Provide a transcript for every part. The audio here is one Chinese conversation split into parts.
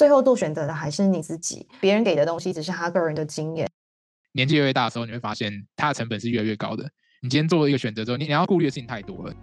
最后做选择的还是你自己，别人给的东西只是他个人的经验。年纪越大的时候，你会发现它的成本是越来越高的。你今天做了一个选择之后，你你要顾虑的事情太多了。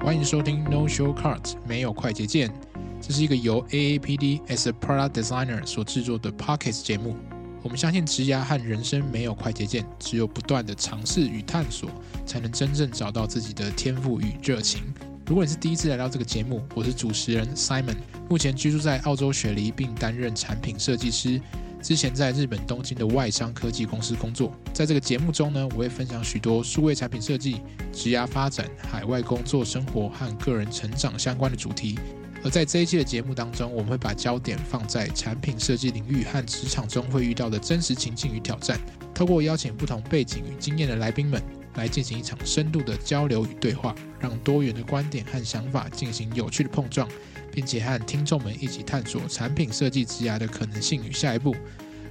欢迎收听 No Shortcuts，没有快捷键。这是一个由 AAPD as a Product Designer 所制作的 Podcast 节目。我们相信职涯和人生没有快捷键，只有不断的尝试与探索，才能真正找到自己的天赋与热情。如果你是第一次来到这个节目，我是主持人 Simon，目前居住在澳洲雪梨，并担任产品设计师。之前在日本东京的外商科技公司工作。在这个节目中呢，我会分享许多数位产品设计、职涯发展、海外工作生活和个人成长相关的主题。而在这一期的节目当中，我们会把焦点放在产品设计领域和职场中会遇到的真实情境与挑战，透过邀请不同背景与经验的来宾们，来进行一场深度的交流与对话，让多元的观点和想法进行有趣的碰撞，并且和听众们一起探索产品设计职涯的可能性与下一步。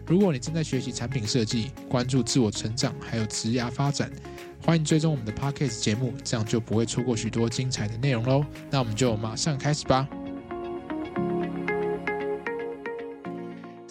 如果你正在学习产品设计，关注自我成长，还有职涯发展。欢迎追踪我们的 Podcast 节目，这样就不会错过许多精彩的内容喽。那我们就马上开始吧。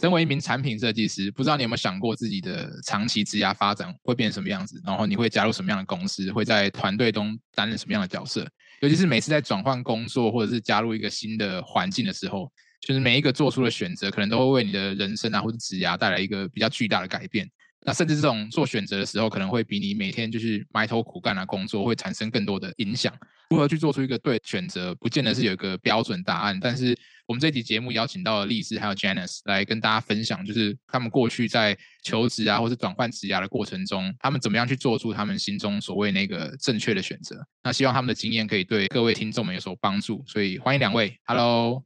身为一名产品设计师，不知道你有没有想过自己的长期职涯发展会变成什么样子？然后你会加入什么样的公司？会在团队中担任什么样的角色？尤其是每次在转换工作或者是加入一个新的环境的时候，就是每一个做出的选择，可能都会为你的人生啊或者职涯带来一个比较巨大的改变。那甚至这种做选择的时候，可能会比你每天就是埋头苦干啊工作会产生更多的影响。如何去做出一个对选择，不见得是有一个标准答案。但是我们这期节目邀请到了丽丝还有 Janice 来跟大家分享，就是他们过去在求职啊，或是转换职涯的过程中，他们怎么样去做出他们心中所谓那个正确的选择。那希望他们的经验可以对各位听众们有所帮助。所以欢迎两位，Hello。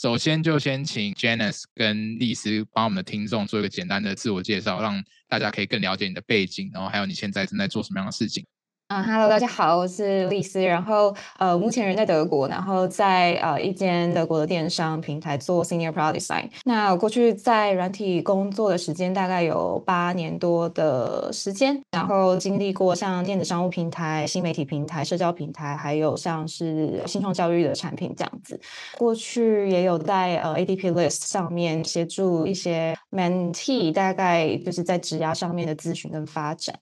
首先就先请 Janice 跟丽丝帮我们的听众做一个简单的自我介绍，让大家可以更了解你的背景，然后还有你现在正在做什么样的事情。啊哈喽，大家好，我是丽丝，然后呃，目前人在德国，然后在呃一间德国的电商平台做 Senior Product Design。那我过去在软体工作的时间大概有八年多的时间，然后经历过像电子商务平台、新媒体平台、社交平台，还有像是新创教育的产品这样子。过去也有在呃 ADP List 上面协助一些 Mentee，大概就是在职涯上面的咨询跟发展。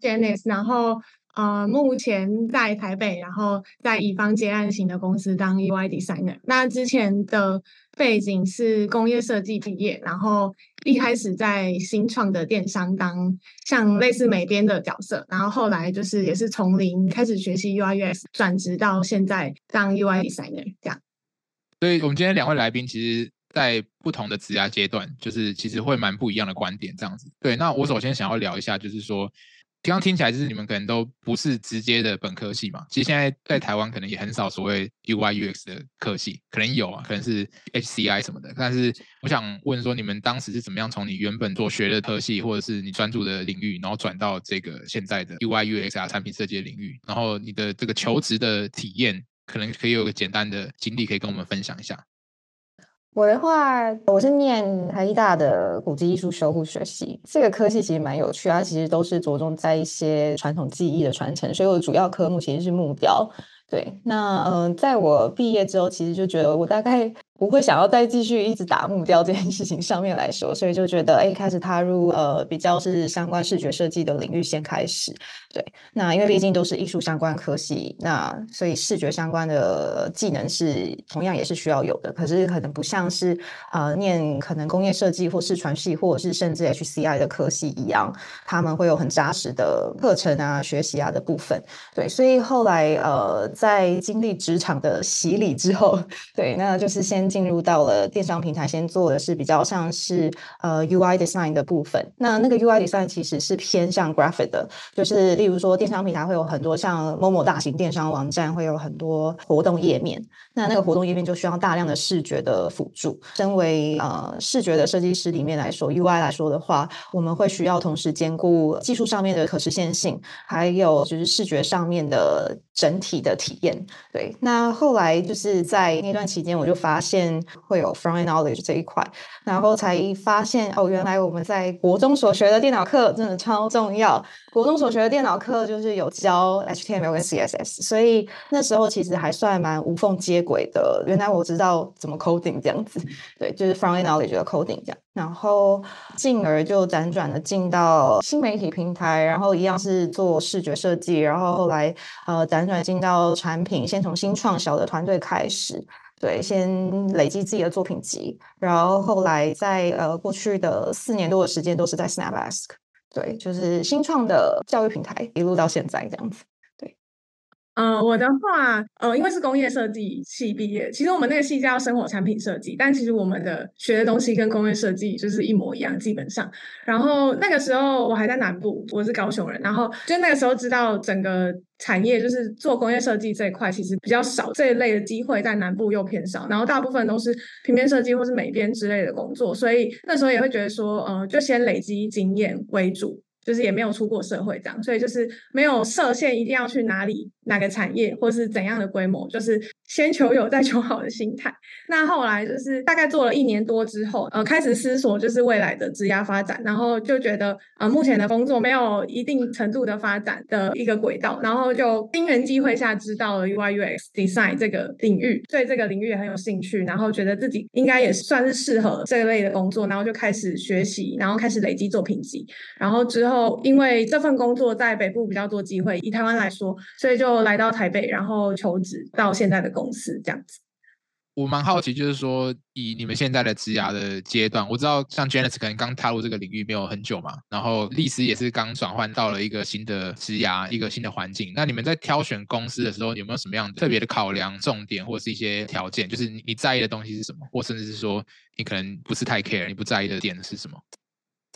Janice，然后呃，目前在台北，然后在乙方接案型的公司当 UI designer。那之前的背景是工业设计毕业，然后一开始在新创的电商当像类似美编的角色，然后后来就是也是从零开始学习 UI UX，转职到现在当 UI designer 这样。所以我们今天两位来宾其实，在不同的职涯阶段，就是其实会蛮不一样的观点这样子。对，那我首先想要聊一下，就是说。刚刚听起来就是你们可能都不是直接的本科系嘛，其实现在在台湾可能也很少所谓 UI UX 的科系，可能有啊，可能是 HCI 什么的。但是我想问说，你们当时是怎么样从你原本做学的科系，或者是你专注的领域，然后转到这个现在的 UI UX 啊产品设计的领域？然后你的这个求职的体验，可能可以有个简单的经历，可以跟我们分享一下。我的话，我是念台艺大的古迹艺术修复学系，这个科系其实蛮有趣，它其实都是着重在一些传统技艺的传承，所以我的主要科目其实是木雕。对，那嗯、在我毕业之后，其实就觉得我大概。不会想要再继续一直打木雕这件事情上面来说，所以就觉得哎，开始踏入呃比较是相关视觉设计的领域先开始。对，那因为毕竟都是艺术相关科系，那所以视觉相关的技能是同样也是需要有的。可是可能不像是呃念可能工业设计或视传系或者是甚至 HCI 的科系一样，他们会有很扎实的课程啊、学习啊的部分。对，所以后来呃在经历职场的洗礼之后，对，那就是先。进入到了电商平台，先做的是比较像是呃 UI design 的部分。那那个 UI design 其实是偏向 graphic 的，就是例如说电商平台会有很多像 Momo 大型电商网站会有很多活动页面，那那个活动页面就需要大量的视觉的辅助。身为呃视觉的设计师里面来说，UI 来说的话，我们会需要同时兼顾技术上面的可实现性，还有就是视觉上面的整体的体验。对，那后来就是在那段期间，我就发现会有 front knowledge 这一块，然后才发现哦，原来我们在国中所学的电脑课真的超重要。国中所学的电脑课就是有教 HTML 跟 CSS，所以那时候其实还算蛮无缝接轨的。原来我知道怎么 coding 这样子，对，就是 front-end knowledge 的 coding 这样。然后进而就辗转的进到新媒体平台，然后一样是做视觉设计，然后后来呃辗转进到产品，先从新创小的团队开始，对，先累积自己的作品集，然后后来在呃过去的四年多的时间都是在 SnapAsk，对，就是新创的教育平台，一路到现在这样子。呃，我的话，呃，因为是工业设计系毕业，其实我们那个系叫生活产品设计，但其实我们的学的东西跟工业设计就是一模一样，基本上。然后那个时候我还在南部，我是高雄人，然后就那个时候知道整个产业就是做工业设计这一块其实比较少，这一类的机会在南部又偏少，然后大部分都是平面设计或是美编之类的工作，所以那时候也会觉得说，呃，就先累积经验为主。就是也没有出过社会这样，所以就是没有设限，一定要去哪里哪个产业或是怎样的规模，就是先求有再求好的心态。那后来就是大概做了一年多之后，呃，开始思索就是未来的职涯发展，然后就觉得呃目前的工作没有一定程度的发展的一个轨道，然后就因缘机会下知道了 UI UX Design 这个领域，对这个领域也很有兴趣，然后觉得自己应该也算是适合这类的工作，然后就开始学习，然后开始累积作品集，然后之后。因为这份工作在北部比较多机会，以台湾来说，所以就来到台北，然后求职到现在的公司这样子。我蛮好奇，就是说以你们现在的职涯的阶段，我知道像 Janice 可能刚踏入这个领域没有很久嘛，然后丽丝也是刚转换到了一个新的职涯，一个新的环境。那你们在挑选公司的时候，有没有什么样特别的考量重点，或者是一些条件？就是你在意的东西是什么，或甚至是说你可能不是太 care，你不在意的点是什么？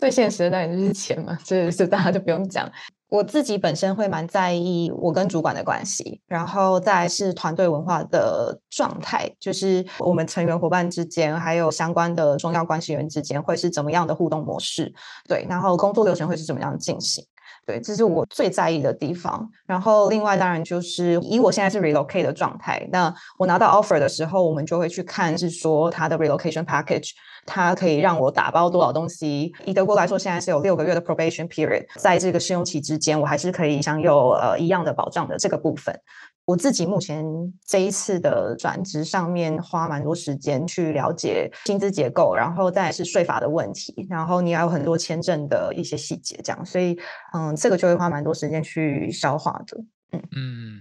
最现实的当然就是钱嘛，这这大家就不用讲。我自己本身会蛮在意我跟主管的关系，然后再是团队文化的状态，就是我们成员伙伴之间，还有相关的重要关系人之间会是怎么样的互动模式，对，然后工作流程会是怎么样进行，对，这是我最在意的地方。然后另外当然就是以我现在是 relocate 的状态，那我拿到 offer 的时候，我们就会去看是说他的 relocation package。它可以让我打包多少东西？以德国来说，现在是有六个月的 probation period，在这个试用期之间，我还是可以享有呃一样的保障的这个部分。我自己目前这一次的转职上面花蛮多时间去了解薪资结构，然后再是税法的问题，然后你还有很多签证的一些细节，这样，所以嗯，这个就会花蛮多时间去消化的。嗯嗯。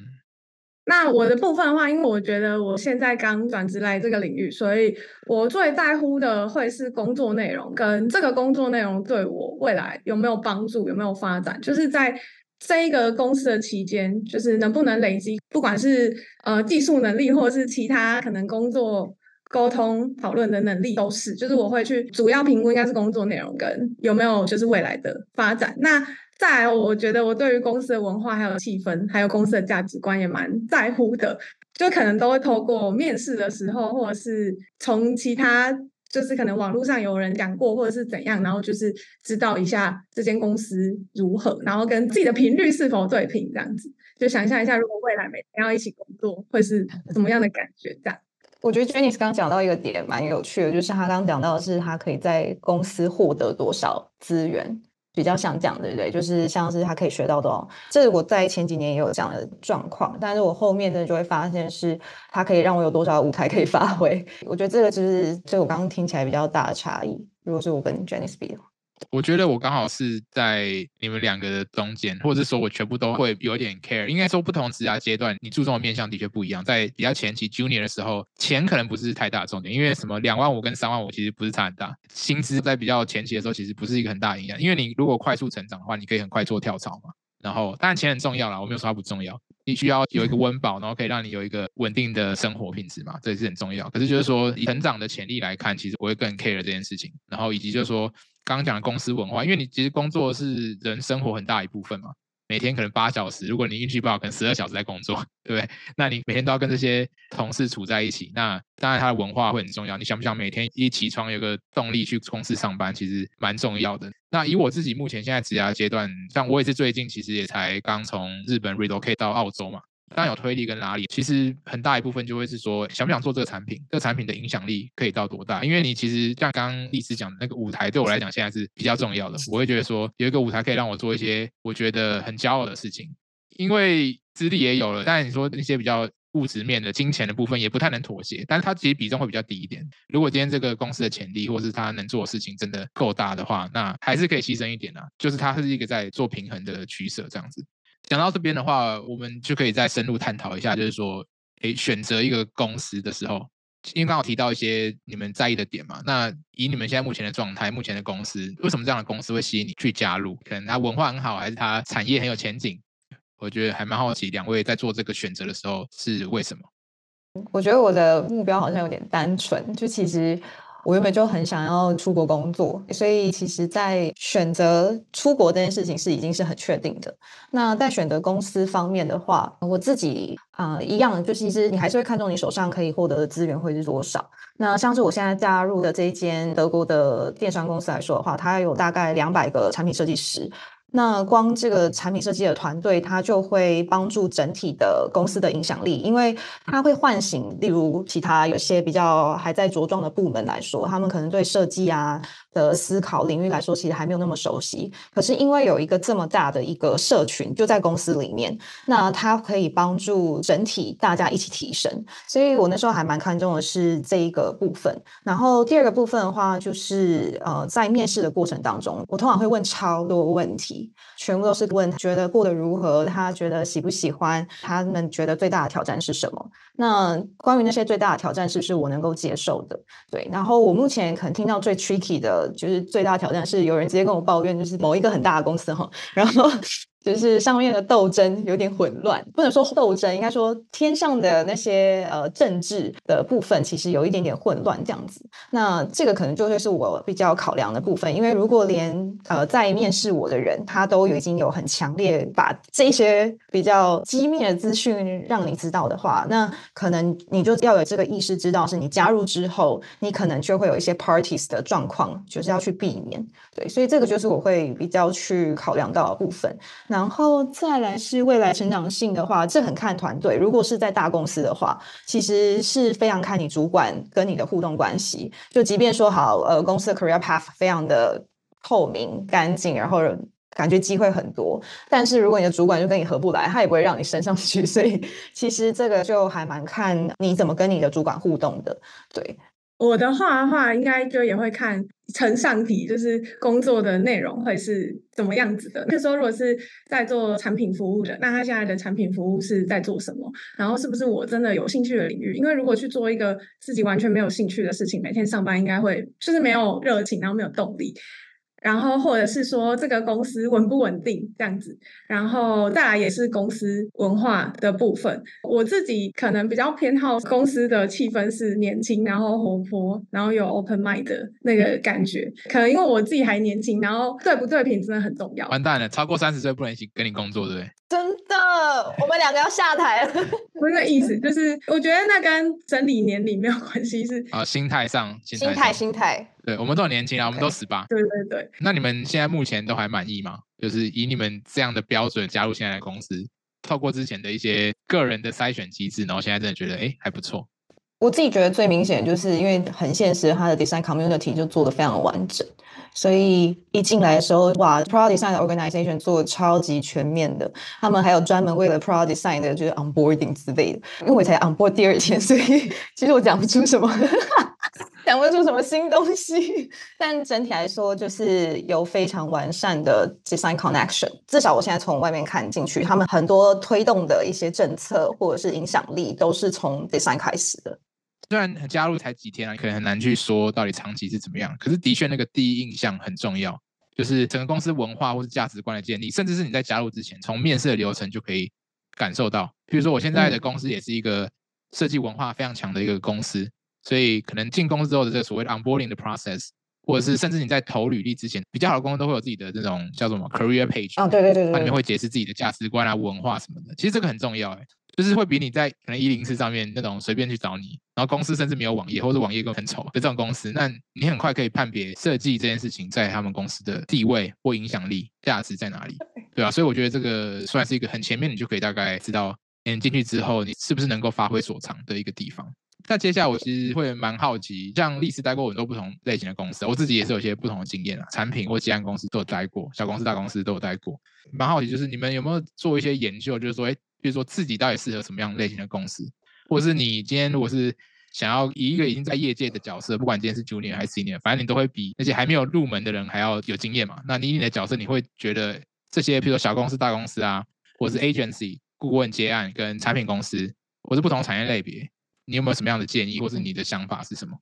那我的部分的话，因为我觉得我现在刚转职来这个领域，所以我最在乎的会是工作内容，跟这个工作内容对我未来有没有帮助，有没有发展，就是在这一个公司的期间，就是能不能累积，不管是呃技术能力，或是其他可能工作沟通讨论的能力，都是，就是我会去主要评估应该是工作内容跟有没有就是未来的发展。那再来，我觉得我对于公司的文化、还有气氛、还有公司的价值观也蛮在乎的，就可能都会透过面试的时候，或者是从其他就是可能网络上有人讲过，或者是怎样，然后就是知道一下这间公司如何，然后跟自己的频率是否对频，这样子就想象一下，如果未来每天要一起工作，会是什么样的感觉？这样，我觉得 Janice 刚刚讲到一个点蛮有趣的，就是他刚刚讲到的是他可以在公司获得多少资源。比较想讲，对不对？就是像是他可以学到的哦，这是我在前几年也有这样的状况，但是我后面呢就会发现是他可以让我有多少舞台可以发挥。我觉得这个就是就我刚刚听起来比较大的差异。如果是我跟 Janice 比的话。我觉得我刚好是在你们两个的中间，或者是说我全部都会有点 care。应该说不同职涯阶段，你注重的面向的确不一样。在比较前期 junior 的时候，钱可能不是太大的重点，因为什么两万五跟三万五其实不是差很大。薪资在比较前期的时候，其实不是一个很大的影响，因为你如果快速成长的话，你可以很快做跳槽嘛。然后当然钱很重要啦，我没有说它不重要。你需要有一个温饱，然后可以让你有一个稳定的生活品质嘛，这也是很重要。可是就是说成长的潜力来看，其实我会更 care 这件事情。然后以及就是说。刚刚讲的公司文化，因为你其实工作是人生活很大一部分嘛，每天可能八小时，如果你运气不好，可能十二小时在工作，对不对？那你每天都要跟这些同事处在一起，那当然他的文化会很重要。你想不想每天一起床有个动力去公司上班，其实蛮重要的。那以我自己目前现在职涯阶段，像我也是最近其实也才刚从日本 relocate 到澳洲嘛。当然有推力跟拉力，其实很大一部分就会是说想不想做这个产品，这个产品的影响力可以到多大？因为你其实像刚刚丽丝讲的那个舞台，对我来讲现在是比较重要的。我会觉得说有一个舞台可以让我做一些我觉得很骄傲的事情，因为资历也有了。但你说那些比较物质面的金钱的部分也不太能妥协，但是它其实比重会比较低一点。如果今天这个公司的潜力或是它能做的事情真的够大的话，那还是可以牺牲一点啊。就是它是一个在做平衡的取舍这样子。讲到这边的话，我们就可以再深入探讨一下，就是说，诶，选择一个公司的时候，因为刚好提到一些你们在意的点嘛。那以你们现在目前的状态，目前的公司，为什么这样的公司会吸引你去加入？可能它文化很好，还是它产业很有前景？我觉得还蛮好奇，两位在做这个选择的时候是为什么？我觉得我的目标好像有点单纯，就其实。我原本就很想要出国工作，所以其实，在选择出国这件事情是已经是很确定的。那在选择公司方面的话，我自己啊、一样，就是其实你还是会看重你手上可以获得的资源会是多少。那像是我现在加入的这一间德国的电商公司来说的话，它有大概两百个产品设计师。那光这个产品设计的团队，它就会帮助整体的公司的影响力，因为它会唤醒，例如其他有些比较还在茁壮的部门来说，他们可能对设计啊的思考领域来说，其实还没有那么熟悉。可是因为有一个这么大的一个社群就在公司里面，那它可以帮助整体大家一起提升。所以我那时候还蛮看重的是这一个部分。然后第二个部分的话，就是呃，在面试的过程当中，我通常会问超多问题。全部都是问觉得过得如何，他觉得喜不喜欢，他们觉得最大的挑战是什么？那关于那些最大的挑战，是不是我能够接受的？对。然后我目前可能听到最 tricky 的就是最大挑战是有人直接跟我抱怨，就是某一个很大的公司哈，然后。就是上面的斗争有点混乱，不能说斗争，应该说天上的那些呃政治的部分其实有一点点混乱这样子。那这个可能就会是我比较考量的部分，因为如果连呃在面试我的人他都已经有很强烈把这些比较机密的资讯让你知道的话，那可能你就要有这个意识，知道是你加入之后，你可能就会有一些 parties 的状况，就是要去避免。对，所以这个就是我会比较去考量到的部分。然后再来是未来成长性的话，这很看团队。如果是在大公司的话，其实是非常看你主管跟你的互动关系。就即便说好，呃，公司的 career path 非常的透明、干净，然后感觉机会很多，但是如果你的主管就跟你合不来，他也不会让你升上去。所以其实这个就还蛮看你怎么跟你的主管互动的。对。我的话的话，应该就也会看层上底，就是工作的内容会是怎么样子的。那时候如果是在做产品服务的，那他现在的产品服务是在做什么？然后是不是我真的有兴趣的领域？因为如果去做一个自己完全没有兴趣的事情，每天上班应该会就是没有热情，然后没有动力。然后或者是说这个公司稳不稳定这样子，然后再来也是公司文化的部分。我自己可能比较偏好公司的气氛是年轻，然后活泼，然后有 open mind 的那个感觉。可能因为我自己还年轻，然后对不对品真的很重要。完蛋了，超过三十岁不能一起跟你工作，对不对？真的，我们两个要下台了。不是那意思，就是我觉得那跟整理年龄没有关系，是啊，心态上，心态，心态。对，我们都很年轻啊，我们都十八。对对对。那你们现在目前都还满意吗？就是以你们这样的标准加入现在的公司，透过之前的一些个人的筛选机制，然后现在真的觉得哎还不错。我自己觉得最明显就是因为很现实，它的 design community 就做的非常完整，所以一进来的时候，哇，product design 的 organization 做得超级全面的，他们还有专门为了 product design 的就是 onboarding 之类的。因为我才 onboard 第二天，所以 其实我讲不出什么，讲不出什么新东西。但整体来说，就是有非常完善的 design connection。至少我现在从外面看进去，他们很多推动的一些政策或者是影响力，都是从 design 开始的。虽然加入才几天啊，可能很难去说到底长期是怎么样。可是的确，那个第一印象很重要，就是整个公司文化或是价值观的建立，甚至是你在加入之前，从面试的流程就可以感受到。比如说，我现在的公司也是一个设计文化非常强的一个公司，所以可能进公司之后的这个所谓的 onboarding 的 process，或者是甚至你在投履历之前，比较好的公司都会有自己的这种叫做什么 career page，哦，对对对对，它里面会解释自己的价值观啊、文化什么的。其实这个很重要，哎。就是会比你在可能一零四上面那种随便去找你，然后公司甚至没有网页，或者网页更很丑的这种公司，那你很快可以判别设计这件事情在他们公司的地位或影响力、价值在哪里，对啊，所以我觉得这个算是一个很前面，你就可以大概知道你进去之后，你是不是能够发挥所长的一个地方？那接下来我其实会蛮好奇，像丽丝待过很多不同类型的公司，我自己也是有些不同的经验啊，产品或接案公司都有待过，小公司、大公司都有待过。蛮好奇，就是你们有没有做一些研究，就是说，哎，比如说自己到底适合什么样类型的公司，或者是你今天如果是想要以一个已经在业界的角色，不管今天是 junior 还是 senior，反正你都会比那些还没有入门的人还要有经验嘛。那你你的角色，你会觉得这些，比如说小公司、大公司啊，或是 agency 顾问接案跟产品公司，或是不同产业类别。你有没有什么样的建议，或者你的想法是什么？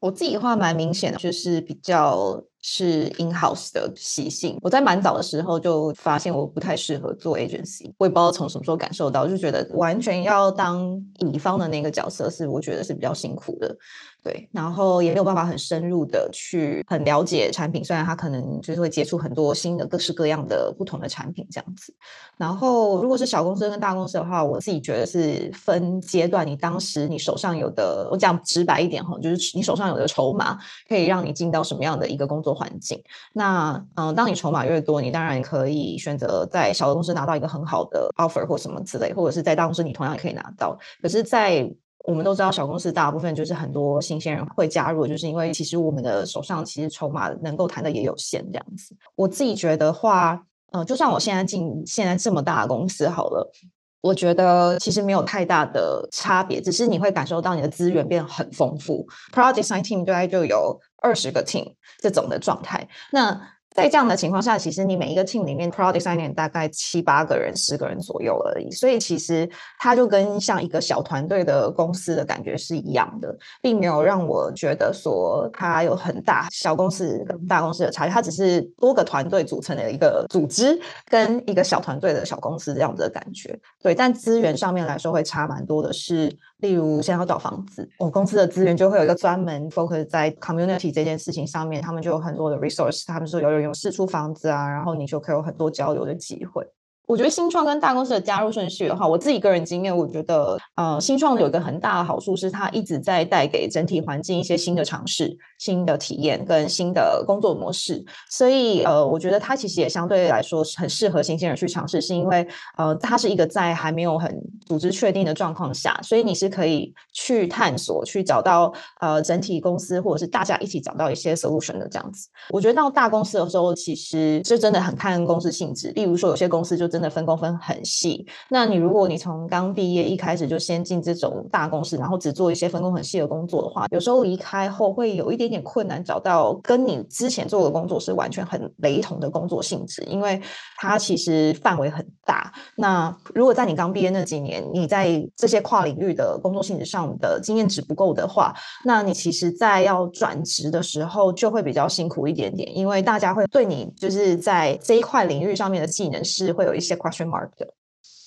我自己的话蛮明显的，就是比较是 in house 的习性。我在蛮早的时候就发现我不太适合做 agency，我也不知道从什么时候感受到，就觉得完全要当乙方的那个角色是我觉得是比较辛苦的。对，然后也没有办法很深入的去很了解产品，虽然他可能就是会接触很多新的各式各样的不同的产品这样子。然后如果是小公司跟大公司的话，我自己觉得是分阶段，你当时你手上有的，我讲直白一点哈，就是你手上有的筹码可以让你进到什么样的一个工作环境。那嗯，当你筹码越多，你当然可以选择在小公司拿到一个很好的 offer 或什么之类，或者是在大公司你同样也可以拿到。可是，在我们都知道，小公司大部分就是很多新鲜人会加入，就是因为其实我们的手上其实筹码能够谈的也有限这样子。我自己觉得话，呃，就算我现在进现在这么大的公司好了，我觉得其实没有太大的差别，只是你会感受到你的资源变很丰富，Product Design Team 大概就有二十个 team 这种的状态。那在这样的情况下，其实你每一个 team 里面，product designer 大概七八个人、十个人左右而已，所以其实它就跟像一个小团队的公司的感觉是一样的，并没有让我觉得说它有很大小公司跟大公司的差异，它只是多个团队组成的一个组织，跟一个小团队的小公司这样子的感觉。对，但资源上面来说会差蛮多的是。例如，现在要找房子，我公司的资源就会有一个专门 focus 在 community 这件事情上面，他们就有很多的 resource，他们说有有试出房子啊，然后你就可以有很多交流的机会。我觉得新创跟大公司的加入顺序的话，我自己个人经验，我觉得，呃，新创有一个很大的好处是，它一直在带给整体环境一些新的尝试、新的体验跟新的工作模式。所以，呃，我觉得它其实也相对来说很适合新鲜人去尝试，是因为，呃，它是一个在还没有很组织确定的状况下，所以你是可以去探索、去找到，呃，整体公司或者是大家一起找到一些 solution 的这样子。我觉得到大公司的时候，其实这真的很看公司性质。例如说，有些公司就真的分工分很细，那你如果你从刚毕业一开始就先进这种大公司，然后只做一些分工很细的工作的话，有时候离开后会有一点点困难，找到跟你之前做的工作是完全很雷同的工作性质，因为它其实范围很大。那如果在你刚毕业那几年，你在这些跨领域的工作性质上的经验值不够的话，那你其实在要转职的时候就会比较辛苦一点点，因为大家会对你就是在这一块领域上面的技能是会有一些 question mark 的。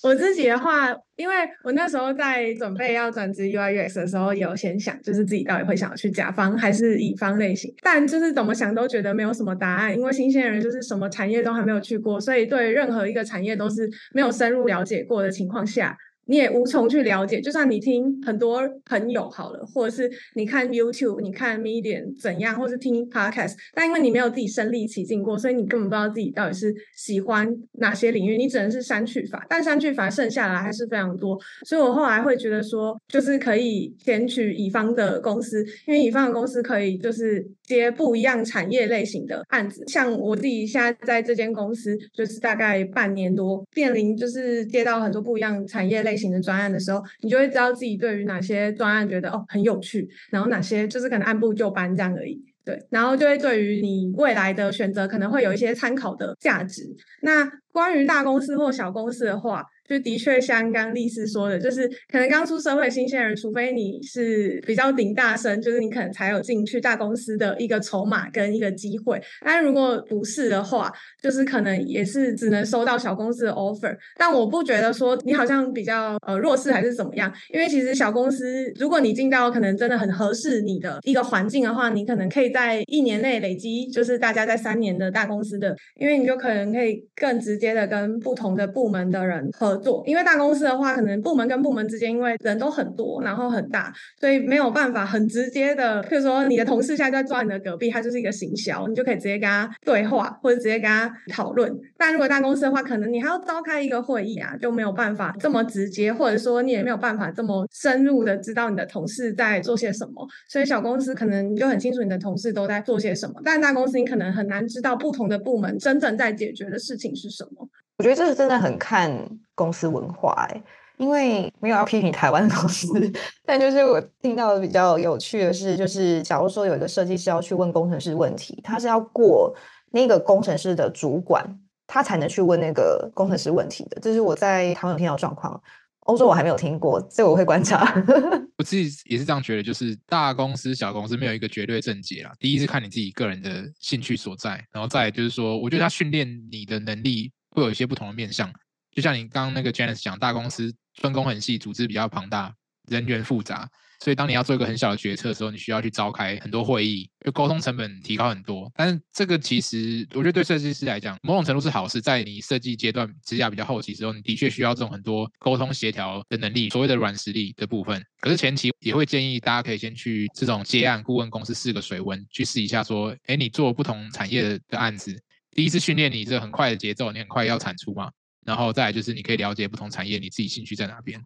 我自己的话，因为我那时候在准备要转职 UI UX 的时候，有先想，就是自己到底会想要去甲方还是乙方类型，但就是怎么想都觉得没有什么答案，因为新鲜人就是什么产业都还没有去过，所以对任何一个产业都是没有深入了解过的情况下。你也无从去了解，就算你听很多朋友好了，或者是你看 YouTube、你看 Medium 怎样，或是听 Podcast，但因为你没有自己身历其境过，所以你根本不知道自己到底是喜欢哪些领域，你只能是删去法，但删去法剩下来还是非常多，所以我后来会觉得说，就是可以选取乙方的公司，因为乙方的公司可以就是接不一样产业类型的案子，像我自己现在在这间公司，就是大概半年多，面临就是接到很多不一样产业类。类型的专案的时候，你就会知道自己对于哪些专案觉得哦很有趣，然后哪些就是可能按部就班这样而已，对，然后就会对于你未来的选择可能会有一些参考的价值。那关于大公司或小公司的话，就的确像刚丽丝说的，就是可能刚出社会新鲜人，除非你是比较顶大生，就是你可能才有进去大公司的一个筹码跟一个机会。但如果不是的话，就是可能也是只能收到小公司的 offer。但我不觉得说你好像比较呃弱势还是怎么样，因为其实小公司如果你进到可能真的很合适你的一个环境的话，你可能可以在一年内累积，就是大家在三年的大公司的，因为你就可能可以更直接的跟不同的部门的人合合作。因为大公司的话，可能部门跟部门之间因为人都很多，然后很大，所以没有办法很直接的，譬如说你的同事现在在坐你的隔壁，他就是一个行销，你就可以直接跟他对话，或者直接跟他讨论。但如果大公司的话，可能你还要召开一个会议啊，就没有办法这么直接，或者说你也没有办法这么深入的知道你的同事在做些什么。所以小公司可能就很清楚你的同事都在做些什么，但大公司你可能很难知道不同的部门真正在解决的事情是什么。我觉得这是真的很看公司文化哎，因为没有要批评台湾的公司，但就是我听到比较有趣的是，就是假如说有一个设计师要去问工程师问题，他是要过那个工程师的主管，他才能去问那个工程师问题的。这是我在台湾有听到状况。欧洲我还没有听过，这个我会观察。我自己也是这样觉得，就是大公司、小公司没有一个绝对正解啦。第一是看你自己个人的兴趣所在，然后再就是说，我觉得他训练你的能力会有一些不同的面向。就像你刚刚那个 Janice 讲，大公司分工很细，组织比较庞大，人员复杂。所以，当你要做一个很小的决策的时候，你需要去召开很多会议，就沟通成本提高很多。但是，这个其实我觉得对设计师来讲，某种程度是好事。在你设计阶段、指甲比较后期的时候，你的确需要这种很多沟通协调的能力，所谓的软实力的部分。可是前期也会建议大家可以先去这种接案顾问公司试个水温，去试一下说，哎，你做不同产业的案子，第一次训练你这很快的节奏，你很快要产出嘛。然后再来就是你可以了解不同产业，你自己兴趣在哪边。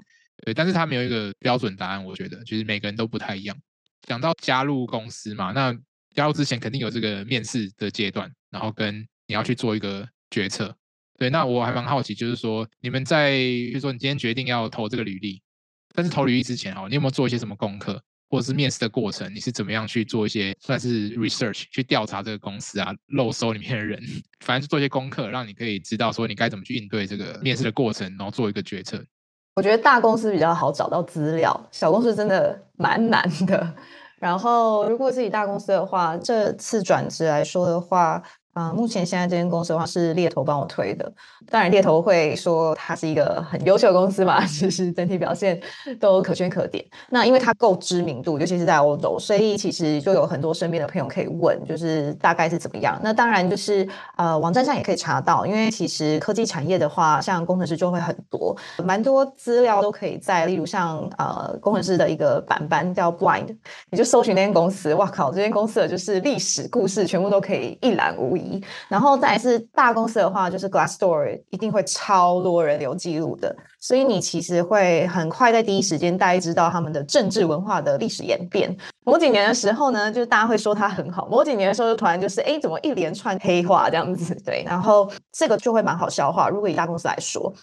对，但是他没有一个标准答案，我觉得就是每个人都不太一样。讲到加入公司嘛，那加入之前肯定有这个面试的阶段，然后跟你要去做一个决策。对，那我还蛮好奇，就是说你们在，比如说你今天决定要投这个履历，但是投履历之前哦，你有没有做一些什么功课，或者是面试的过程，你是怎么样去做一些算是 research 去调查这个公司啊，漏搜里面的人，反正做一些功课，让你可以知道说你该怎么去应对这个面试的过程，然后做一个决策。我觉得大公司比较好找到资料，小公司真的蛮难的。然后，如果是以大公司的话，这次转职来说的话。啊、目前现在这间公司的话是猎头帮我推的，当然猎头会说它是一个很优秀的公司嘛，其 实整体表现都可圈可点。那因为它够知名度，尤其是在欧洲，所以其实就有很多身边的朋友可以问，就是大概是怎么样。那当然就是呃，网站上也可以查到，因为其实科技产业的话，像工程师就会很多，蛮多资料都可以在，例如像呃工程师的一个版本叫 Blind，你就搜寻那间公司，哇靠，这间公司的就是历史故事全部都可以一览无遗。然后再是大公司的话，就是 Glassdoor 一定会超多人留记录的，所以你其实会很快在第一时间大家知道他们的政治文化的历史演变。某几年的时候呢，就是大家会说它很好；某几年的时候，就突然就是哎，怎么一连串黑话这样子？对，然后这个就会蛮好消化。如果以大公司来说。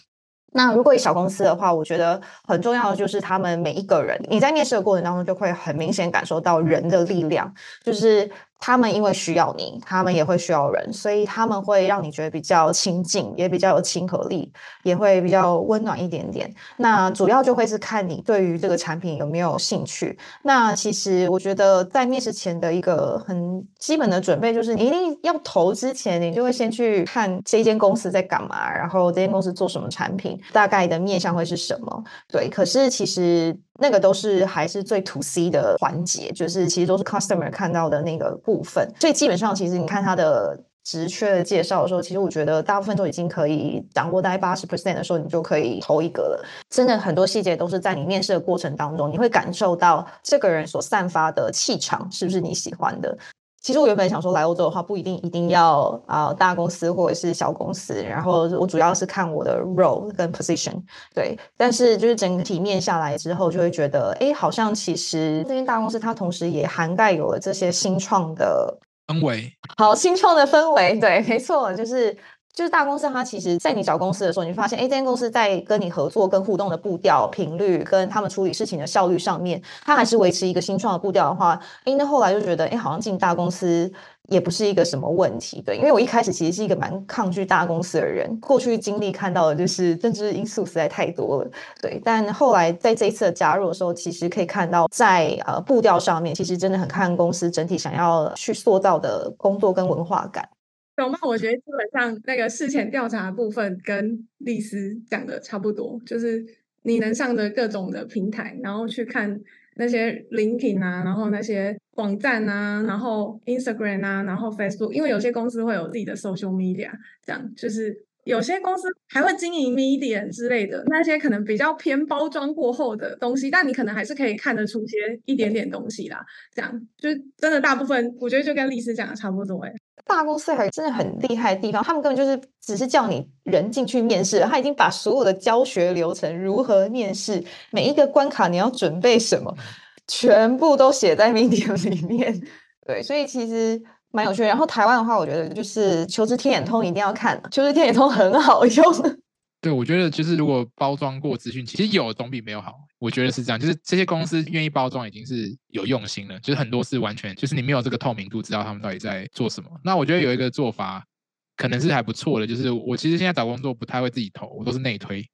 那如果以小公司的话，我觉得很重要的就是他们每一个人，你在面试的过程当中就会很明显感受到人的力量，就是他们因为需要你，他们也会需要人，所以他们会让你觉得比较亲近，也比较有亲和力，也会比较温暖一点点。那主要就会是看你对于这个产品有没有兴趣。那其实我觉得在面试前的一个很基本的准备，就是你一定要投之前，你就会先去看这间公司在干嘛，然后这间公司做什么产品。大概的面向会是什么？对，可是其实那个都是还是最 to C 的环节，就是其实都是 customer 看到的那个部分。所以基本上，其实你看他的直缺介绍的时候，其实我觉得大部分都已经可以掌握大概八十 percent 的时候，你就可以投一个了。真的很多细节都是在你面试的过程当中，你会感受到这个人所散发的气场是不是你喜欢的。其实我原本想说来欧洲的话，不一定一定要啊、呃、大公司或者是小公司，然后我主要是看我的 role 跟 position，对。但是就是整体面下来之后，就会觉得，哎，好像其实这间大公司它同时也涵盖有了这些新创的氛围，好，新创的氛围，对，没错，就是。就是大公司，它其实，在你找公司的时候，你发现，哎，这间公司在跟你合作、跟互动的步调、频率，跟他们处理事情的效率上面，它还是维持一个新创的步调的话，哎，那后来就觉得，哎，好像进大公司也不是一个什么问题，对，因为我一开始其实是一个蛮抗拒大公司的人，过去经历看到的就是政治因素实在太多了，对，但后来在这一次的加入的时候，其实可以看到在，在呃步调上面，其实真的很看公司整体想要去塑造的工作跟文化感。懂吗？我觉得基本上那个事前调查部分跟丽丝讲的差不多，就是你能上的各种的平台，然后去看那些 linkin 啊，然后那些网站啊，然后 Instagram 啊，然后 Facebook，因为有些公司会有自己的 social media，这样就是有些公司还会经营 media 之类的那些可能比较偏包装过后的东西，但你可能还是可以看得出些一点点东西啦。这样就真的大部分，我觉得就跟丽丝讲的差不多哎。大公司还真的很厉害的地方，他们根本就是只是叫你人进去面试，他已经把所有的教学流程、如何面试、每一个关卡你要准备什么，全部都写在 Medium 里面。对，所以其实蛮有趣的。然后台湾的话，我觉得就是求职天眼通一定要看，求职天眼通很好用。对，我觉得就是如果包装过资讯，其实有总比没有好。我觉得是这样，就是这些公司愿意包装，已经是有用心了。就是很多是完全就是你没有这个透明度，知道他们到底在做什么。那我觉得有一个做法可能是还不错的，就是我其实现在找工作不太会自己投，我都是内推。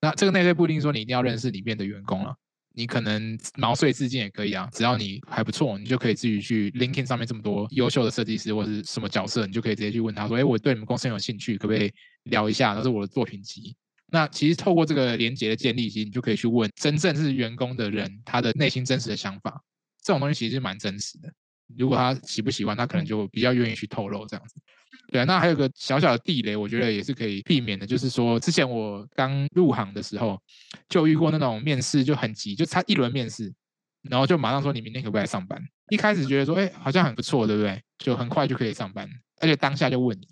那这个内推不一定说你一定要认识里面的员工了，你可能毛遂自荐也可以啊。只要你还不错，你就可以自己去 LinkedIn 上面这么多优秀的设计师或者是什么角色，你就可以直接去问他说：“哎，我对你们公司很有兴趣，可不可以？”聊一下，那是我的作品集。那其实透过这个连接的建立，其实你就可以去问真正是员工的人，他的内心真实的想法。这种东西其实是蛮真实的。如果他喜不喜欢，他可能就比较愿意去透露这样子。对啊，那还有个小小的地雷，我觉得也是可以避免的，就是说之前我刚入行的时候，就遇过那种面试就很急，就差一轮面试，然后就马上说你明天可不可以来上班？一开始觉得说，哎，好像很不错，对不对？就很快就可以上班，而且当下就问你。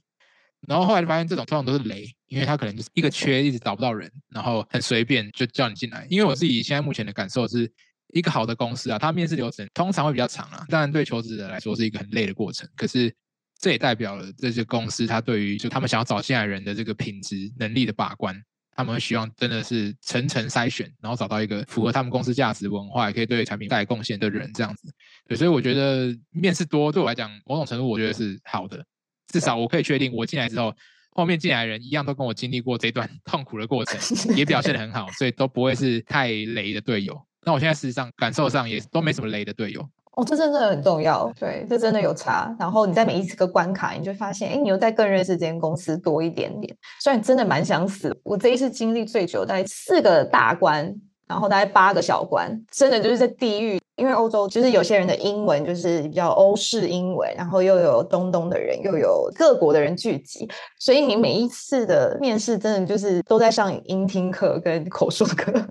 然后后来就发现这种通常都是雷，因为他可能就是一个缺，一直找不到人，然后很随便就叫你进来。因为我自己现在目前的感受是，一个好的公司啊，它面试流程通常会比较长啊，当然对求职者来说是一个很累的过程。可是这也代表了这些公司它对于就他们想要找进来人的这个品质能力的把关，他们会希望真的是层层筛选，然后找到一个符合他们公司价值文化，也可以对产品带来贡献的人这样子。对，所以我觉得面试多对我来讲，某种程度我觉得是好的。至少我可以确定，我进来之后，后面进来的人一样都跟我经历过这段 痛苦的过程，也表现得很好，所以都不会是太雷的队友。那我现在事实上感受上也都没什么雷的队友。哦，这真的很重要，对，这真的有差。然后你在每一次个关卡，你就发现，哎，你又在更认识这间公司多一点点。虽然真的蛮想死，我这一次经历最久，大概四个大关，然后大概八个小关，真的就是在地狱。因为欧洲就是有些人的英文就是比较欧式英文，然后又有东东的人，又有各国的人聚集，所以你每一次的面试真的就是都在上音听课跟口说课。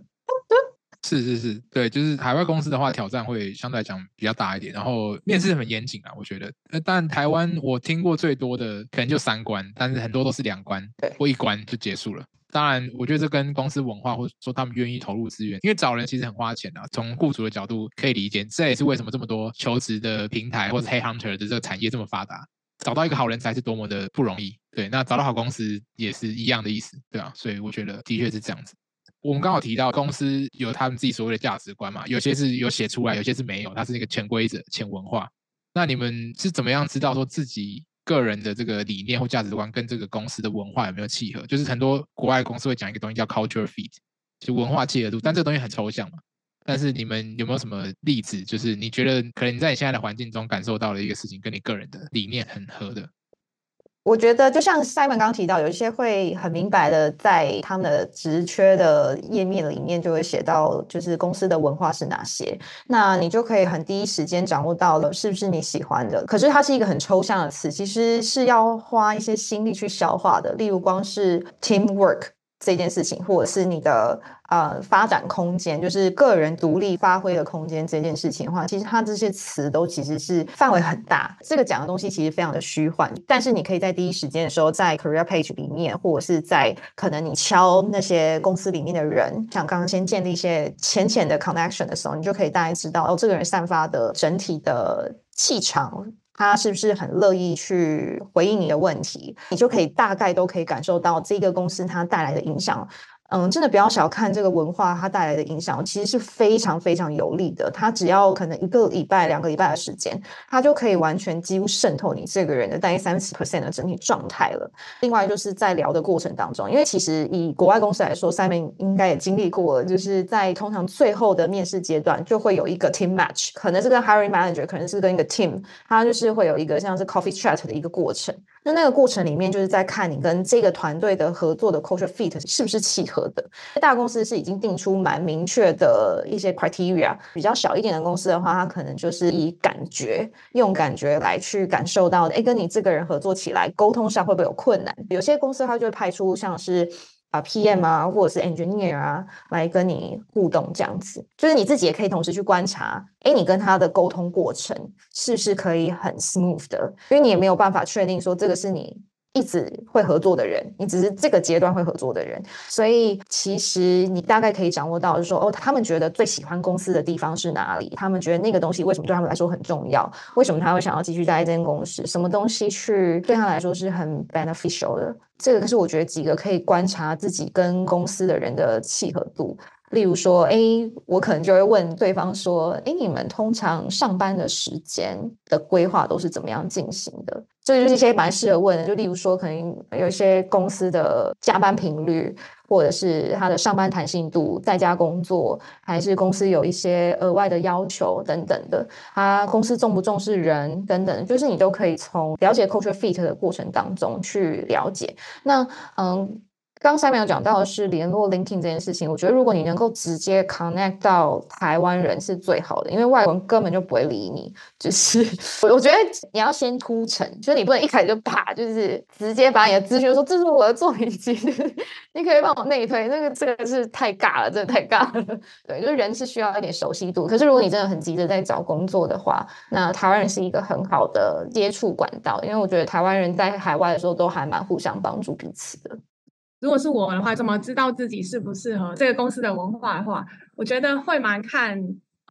是是是，对，就是海外公司的话，挑战会相对来讲比较大一点，然后面试很严谨啊，我觉得。但台湾我听过最多的可能就三关，但是很多都是两关，对，或一关就结束了。当然，我觉得这跟公司文化，或者说他们愿意投入资源，因为找人其实很花钱啊。从雇主的角度可以理解，这也是为什么这么多求职的平台或者 Hey Hunter 的这个产业这么发达。找到一个好人才是多么的不容易。对，那找到好公司也是一样的意思，对啊。所以我觉得的确是这样子。我们刚好提到公司有他们自己所谓的价值观嘛，有些是有写出来，有些是没有，它是一个潜规则、潜文化。那你们是怎么样知道说自己？个人的这个理念或价值观跟这个公司的文化有没有契合？就是很多国外公司会讲一个东西叫 culture fit，就文化契合度，但这个东西很抽象嘛。但是你们有没有什么例子？就是你觉得可能你在你现在的环境中感受到了一个事情，跟你个人的理念很合的？我觉得就像 Simon 刚刚提到，有一些会很明白的在他们的职缺的页面里面就会写到，就是公司的文化是哪些，那你就可以很第一时间掌握到了是不是你喜欢的。可是它是一个很抽象的词，其实是要花一些心力去消化的。例如光是 teamwork。这件事情，或者是你的呃发展空间，就是个人独立发挥的空间这件事情的话，其实它这些词都其实是范围很大。这个讲的东西其实非常的虚幻，但是你可以在第一时间的时候，在 career page 里面，或者是在可能你敲那些公司里面的人，像刚刚先建立一些浅浅的 connection 的时候，你就可以大概知道哦，这个人散发的整体的气场。他是不是很乐意去回应你的问题？你就可以大概都可以感受到这个公司它带来的影响。嗯，真的不要小看这个文化，它带来的影响其实是非常非常有利的。它只要可能一个礼拜、两个礼拜的时间，它就可以完全几乎渗透你这个人的大约三十 percent 的整体状态了。另外就是在聊的过程当中，因为其实以国外公司来说，Simon 应该也经历过了，就是在通常最后的面试阶段就会有一个 team match，可能是跟 hiring manager，可能是跟一个 team，它就是会有一个像是 coffee chat 的一个过程。那那个过程里面，就是在看你跟这个团队的合作的 culture fit 是不是契合的。大公司是已经定出蛮明确的一些 criteria，比较小一点的公司的话，它可能就是以感觉，用感觉来去感受到，哎，跟你这个人合作起来，沟通上会不会有困难？有些公司它就会派出像是。啊，PM 啊，或者是 engineer 啊，来跟你互动这样子，就是你自己也可以同时去观察，诶，你跟他的沟通过程是不是可以很 smooth 的？因为你也没有办法确定说这个是你一直会合作的人，你只是这个阶段会合作的人，所以其实你大概可以掌握到，就是说，哦，他们觉得最喜欢公司的地方是哪里？他们觉得那个东西为什么对他们来说很重要？为什么他会想要继续待在这间公司？什么东西去对他来说是很 beneficial 的？这个是我觉得几个可以观察自己跟公司的人的契合度。例如说，哎，我可能就会问对方说，哎，你们通常上班的时间的规划都是怎么样进行的？这就是一些蛮适合问的。就例如说，可能有一些公司的加班频率，或者是他的上班弹性度，在家工作，还是公司有一些额外的要求等等的。他公司重不重视人等等，就是你都可以从了解 culture fit 的过程当中去了解。那嗯。刚才没有讲到的是联络 linking 这件事情，我觉得如果你能够直接 connect 到台湾人是最好的，因为外国人根本就不会理你。就是我我觉得你要先铺陈，就是你不能一开始就啪，就是直接把你的资讯说这是我的作品集，你可以帮我内推，那个这个是太尬了，真的太尬了。对，就是人是需要一点熟悉度。可是如果你真的很急着在找工作的话，那台湾人是一个很好的接触管道，因为我觉得台湾人在海外的时候都还蛮互相帮助彼此的。如果是我的话，怎么知道自己适不适合这个公司的文化的话，我觉得会蛮看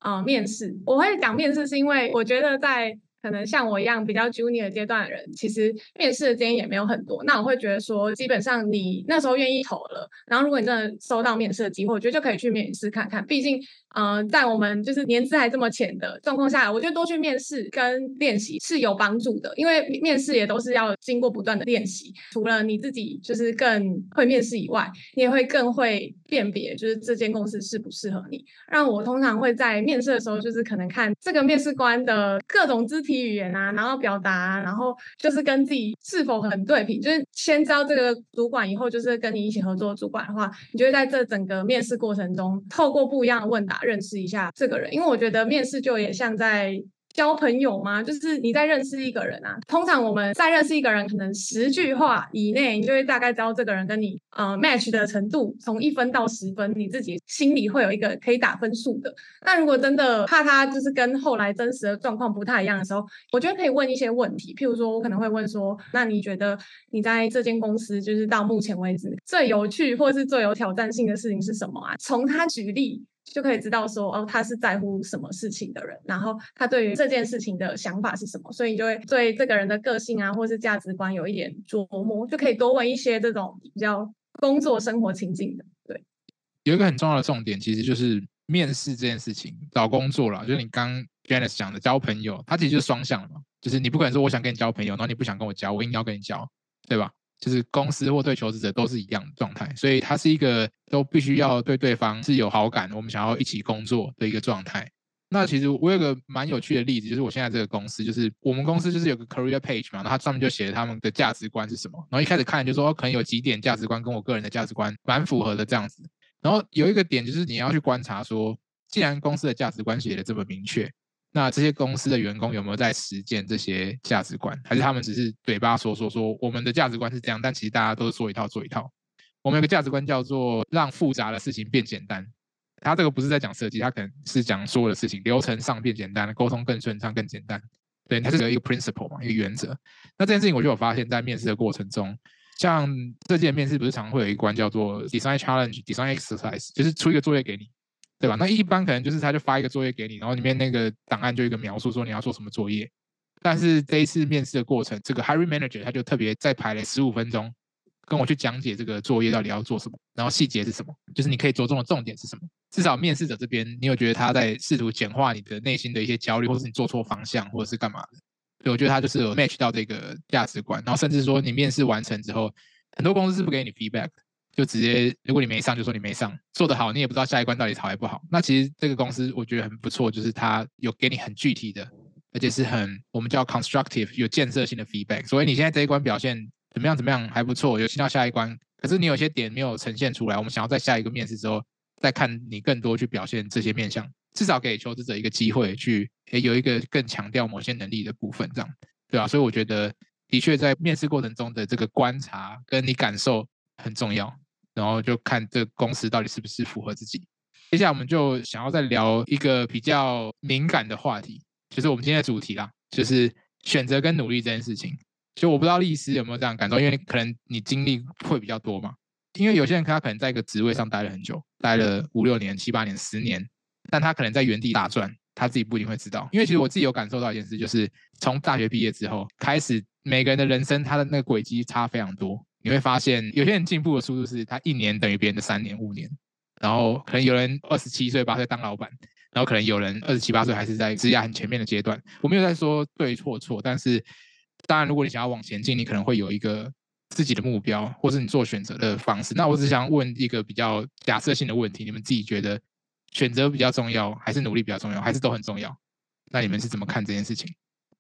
啊面试。我会讲面试，是因为我觉得在。可能像我一样比较 junior 阶段的人，其实面试的经验也没有很多。那我会觉得说，基本上你那时候愿意投了，然后如果你真的收到面试的机会，我觉得就可以去面试看看。毕竟，呃，在我们就是年资还这么浅的状况下，我觉得多去面试跟练习是有帮助的。因为面试也都是要经过不断的练习，除了你自己就是更会面试以外，你也会更会辨别，就是这间公司适不适合你。让我通常会在面试的时候，就是可能看这个面试官的各种肢体。语言啊，然后表达，然后就是跟自己是否很对频，就是先招这个主管，以后就是跟你一起合作主管的话，你就会在这整个面试过程中，透过不一样的问答认识一下这个人，因为我觉得面试就也像在。交朋友吗？就是你在认识一个人啊。通常我们在认识一个人，可能十句话以内，你就会大概知道这个人跟你呃 match 的程度，从一分到十分，你自己心里会有一个可以打分数的。那如果真的怕他就是跟后来真实的状况不太一样的时候，我觉得可以问一些问题，譬如说我可能会问说，那你觉得你在这间公司就是到目前为止最有趣或是最有挑战性的事情是什么啊？从他举例。就可以知道说哦，他是在乎什么事情的人，然后他对于这件事情的想法是什么，所以你就会对这个人的个性啊，或是价值观有一点琢磨，就可以多问一些这种比较工作生活情境的。对，有一个很重要的重点，其实就是面试这件事情，找工作啦，就是你刚 Janice 讲的交朋友，它其实就是双向的嘛，就是你不管说我想跟你交朋友，然后你不想跟我交，我硬要跟你交，对吧？就是公司或对求职者都是一样的状态，所以它是一个都必须要对对方是有好感，我们想要一起工作的一个状态。那其实我有个蛮有趣的例子，就是我现在这个公司，就是我们公司就是有个 career page 嘛，然后它上面就写了他们的价值观是什么。然后一开始看就说可能有几点价值观跟我个人的价值观蛮符合的这样子。然后有一个点就是你要去观察说，既然公司的价值观写的这么明确。那这些公司的员工有没有在实践这些价值观，还是他们只是嘴巴说说说我们的价值观是这样，但其实大家都是说一套做一套。我们有个价值观叫做让复杂的事情变简单，他这个不是在讲设计，他可能是讲所有的事情流程上变简单，沟通更顺畅、更简单。对，它是有一个 principle 嘛，一个原则。那这件事情我就有发现，在面试的过程中，像这届面试不是常会有一关叫做 design challenge、design exercise，就是出一个作业给你。对吧？那一般可能就是他就发一个作业给你，然后里面那个档案就一个描述说你要做什么作业。但是这一次面试的过程，这个 hiring manager 他就特别再排了十五分钟，跟我去讲解这个作业到底要做什么，然后细节是什么，就是你可以着重的重点是什么。至少面试者这边，你有觉得他在试图简化你的内心的一些焦虑，或是你做错方向，或者是干嘛的？所以我觉得他就是有 match 到这个价值观，然后甚至说你面试完成之后，很多公司是不给你 feedback。就直接，如果你没上，就说你没上，做得好，你也不知道下一关到底好还不好。那其实这个公司我觉得很不错，就是他有给你很具体的而且是很我们叫 constructive 有建设性的 feedback。所以你现在这一关表现怎么样？怎么样还不错，有进到下一关。可是你有些点没有呈现出来，我们想要在下一个面试之后再看你更多去表现这些面向，至少给求职者一个机会去诶有一个更强调某些能力的部分，这样对、啊？所以我觉得的确在面试过程中的这个观察跟你感受很重要，然后就看这公司到底是不是符合自己。接下来我们就想要再聊一个比较敏感的话题，就是我们今天的主题啦，就是选择跟努力这件事情。就我不知道律师有没有这样感受，因为可能你经历会比较多嘛。因为有些人他可能在一个职位上待了很久，待了五六年、七八年、十年，但他可能在原地打转，他自己不一定会知道。因为其实我自己有感受到一件事，就是从大学毕业之后开始，每个人的人生他的那个轨迹差非常多。你会发现，有些人进步的速度是他一年等于别人的三年、五年。然后可能有人二十七岁、八岁当老板，然后可能有人二十七八岁还是在职涯很前面的阶段。我没有在说对错错，但是当然，如果你想要往前进，你可能会有一个自己的目标，或是你做选择的方式。那我只想问一个比较假设性的问题：你们自己觉得选择比较重要，还是努力比较重要，还是都很重要？那你们是怎么看这件事情？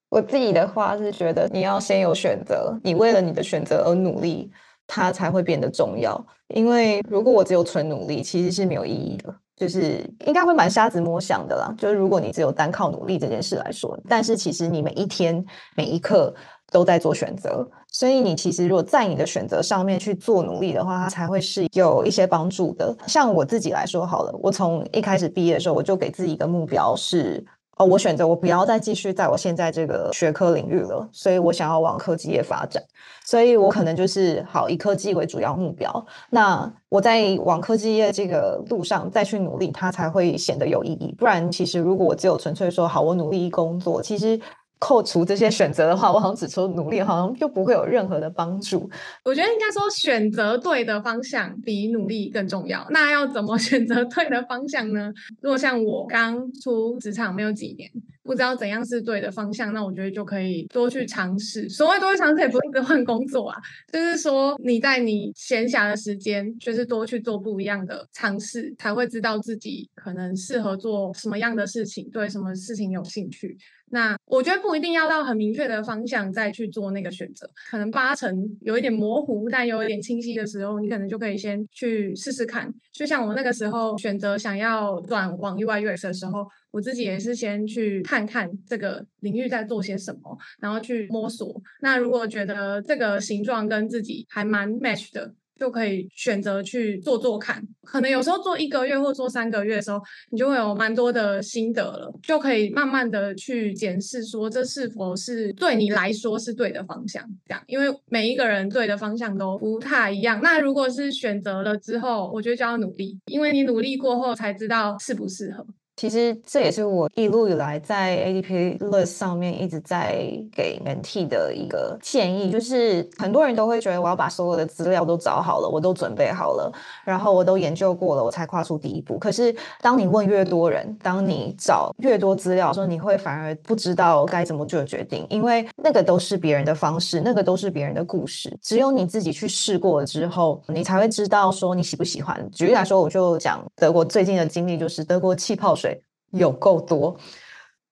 我自己的话是觉得你要先有选择，你为了你的选择而努力。它才会变得重要，因为如果我只有纯努力，其实是没有意义的，就是应该会蛮瞎子摸象的啦。就是如果你只有单靠努力这件事来说，但是其实你每一天每一刻都在做选择，所以你其实如果在你的选择上面去做努力的话，它才会是有一些帮助的。像我自己来说好了，我从一开始毕业的时候，我就给自己一个目标是。哦，我选择我不要再继续在我现在这个学科领域了，所以我想要往科技业发展，所以我可能就是好以科技为主要目标。那我在往科技业这个路上再去努力，它才会显得有意义。不然，其实如果我只有纯粹说好，我努力工作，其实。扣除这些选择的话，我好像只说努力，好像就不会有任何的帮助。我觉得应该说选择对的方向比努力更重要。那要怎么选择对的方向呢？如果像我刚出职场没有几年，不知道怎样是对的方向，那我觉得就可以多去尝试。所谓多去尝试，也不是一直换工作啊，就是说你在你闲暇的时间，就是多去做不一样的尝试，才会知道自己可能适合做什么样的事情，对什么事情有兴趣。那我觉得不一定要到很明确的方向再去做那个选择，可能八成有一点模糊，但有一点清晰的时候，你可能就可以先去试试看。就像我那个时候选择想要转往 UI UX 的时候，我自己也是先去看看这个领域在做些什么，然后去摸索。那如果觉得这个形状跟自己还蛮 match 的。就可以选择去做做看，可能有时候做一个月或做三个月的时候，你就会有蛮多的心得了，就可以慢慢的去检视说这是否是对你来说是对的方向。这样，因为每一个人对的方向都不太一样。那如果是选择了之后，我觉得就要努力，因为你努力过后才知道适不适合。其实这也是我一路以来在 ADP List 上面一直在给 ment 的一个建议，就是很多人都会觉得我要把所有的资料都找好了，我都准备好了，然后我都研究过了，我才跨出第一步。可是当你问越多人，当你找越多资料的时候，你会反而不知道该怎么做决定，因为那个都是别人的方式，那个都是别人的故事。只有你自己去试过了之后，你才会知道说你喜不喜欢。举例来说，我就讲德国最近的经历，就是德国气泡水。有够多，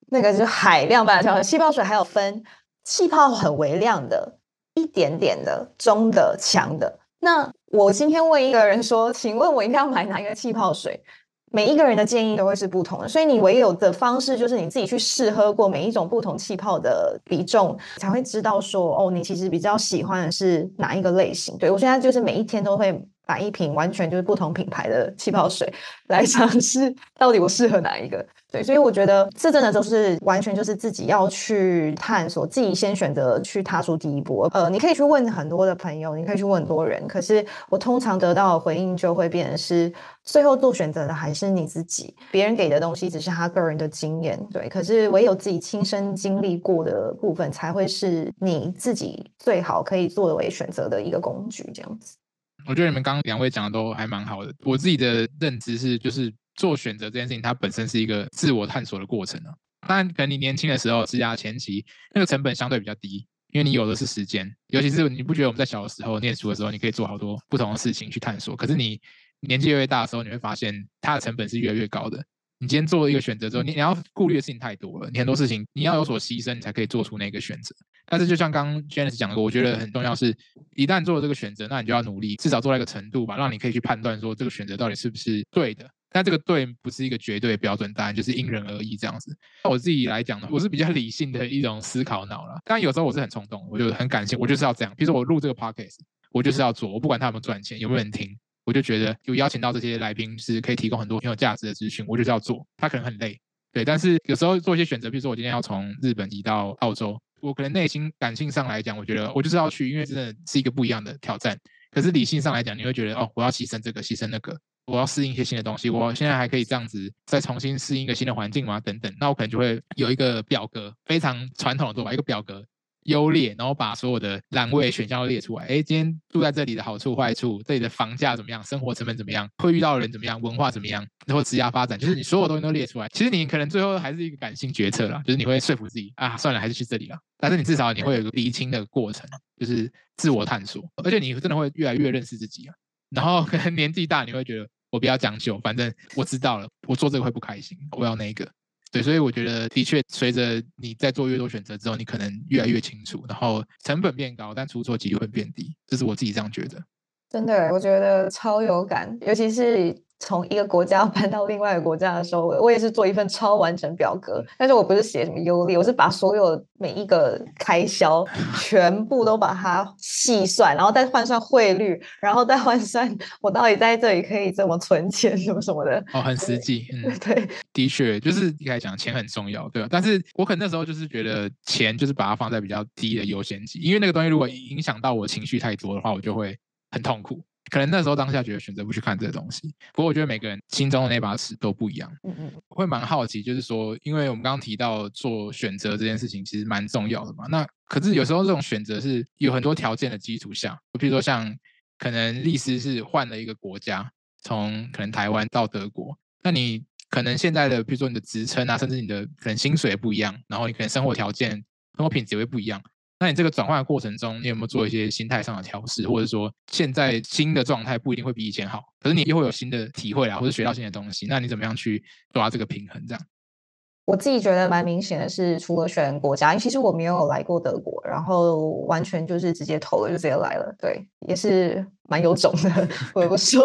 那个就是海量般的气泡水，还有分气泡很微量的、一点点的、中的、强的。那我今天问一个人说：“请问我应该要买哪一个气泡水？”每一个人的建议都会是不同的，所以你唯有的方式就是你自己去试喝过每一种不同气泡的比重，才会知道说：“哦，你其实比较喜欢的是哪一个类型。”对我现在就是每一天都会。买一瓶完全就是不同品牌的气泡水 来尝试，到底我适合哪一个？对，所以我觉得这真的都是完全就是自己要去探索，自己先选择去踏出第一步。呃，你可以去问很多的朋友，你可以去问很多人，可是我通常得到的回应就会变成是，最后做选择的还是你自己，别人给的东西只是他个人的经验。对，可是唯有自己亲身经历过的部分，才会是你自己最好可以作为选择的一个工具，这样子。我觉得你们刚刚两位讲的都还蛮好的。我自己的认知是，就是做选择这件事情，它本身是一个自我探索的过程啊。当然，可能你年轻的时候，职涯前期那个成本相对比较低，因为你有的是时间。尤其是你不觉得我们在小的时候念书的时候，你可以做好多不同的事情去探索。可是你年纪越来越大的时候，你会发现它的成本是越来越高的。你今天做了一个选择之后，你你要顾虑的事情太多了，你很多事情你要有所牺牲，你才可以做出那个选择。但是就像刚刚 Janice 讲的，我觉得很重要是，一旦做了这个选择，那你就要努力，至少做到一个程度吧，让你可以去判断说这个选择到底是不是对的。但这个对不是一个绝对标准答案，就是因人而异这样子。那我自己来讲呢，我是比较理性的一种思考脑了。当然有时候我是很冲动，我就很感性，我就是要这样。比如说我录这个 podcast，我就是要做，我不管他有没有赚钱，有没有人听，我就觉得有邀请到这些来宾是可以提供很多很有价值的资讯，我就是要做。他可能很累，对，但是有时候做一些选择，比如说我今天要从日本移到澳洲，我可能内心感性上来讲，我觉得我就是要去，因为真的是一个不一样的挑战。可是理性上来讲，你会觉得哦，我要牺牲这个，牺牲那个。我要适应一些新的东西，我现在还可以这样子再重新适应一个新的环境吗？等等，那我可能就会有一个表格，非常传统的做法，一个表格优劣，然后把所有的栏位选项都列出来。哎，今天住在这里的好处坏处，这里的房价怎么样，生活成本怎么样，会遇到的人怎么样，文化怎么样，然后职业发展，就是你所有东西都列出来。其实你可能最后还是一个感性决策啦，就是你会说服自己啊，算了，还是去这里了。但是你至少你会有个厘清的过程，就是自我探索，而且你真的会越来越认识自己啊。然后可能年纪大，你会觉得。我比较讲究，反正我知道了，我做这个会不开心，我要那个，对，所以我觉得的确，随着你在做越多选择之后，你可能越来越清楚，然后成本变高，但出错几率会变低，这是我自己这样觉得。真的，我觉得超有感，尤其是。从一个国家搬到另外一个国家的时候，我也是做一份超完整表格，但是我不是写什么优劣，我是把所有每一个开销 全部都把它细算，然后再换算汇率，然后再换算我到底在这里可以怎么存钱什么什么的。哦，很实际，嗯，对，的确，就是一开始讲钱很重要，对吧？但是我可能那时候就是觉得钱就是把它放在比较低的优先级，因为那个东西如果影响到我情绪太多的话，我就会很痛苦。可能那时候当下觉得选择不去看这个东西，不过我觉得每个人心中的那把尺都不一样。嗯嗯，我会蛮好奇，就是说，因为我们刚刚提到做选择这件事情其实蛮重要的嘛。那可是有时候这种选择是有很多条件的基础下，比如说像可能律师是换了一个国家，从可能台湾到德国，那你可能现在的比如说你的职称啊，甚至你的可能薪水也不一样，然后你可能生活条件、生活品质也会不一样。那你这个转换的过程中，你有没有做一些心态上的调试，或者说现在新的状态不一定会比以前好，可是你又会有新的体会啊，或者学到新的东西，那你怎么样去抓这个平衡？这样？我自己觉得蛮明显的是，除了选国家，因为其实我没有来过德国，然后完全就是直接投了就直接来了，对，也是蛮有种的，我也不 说，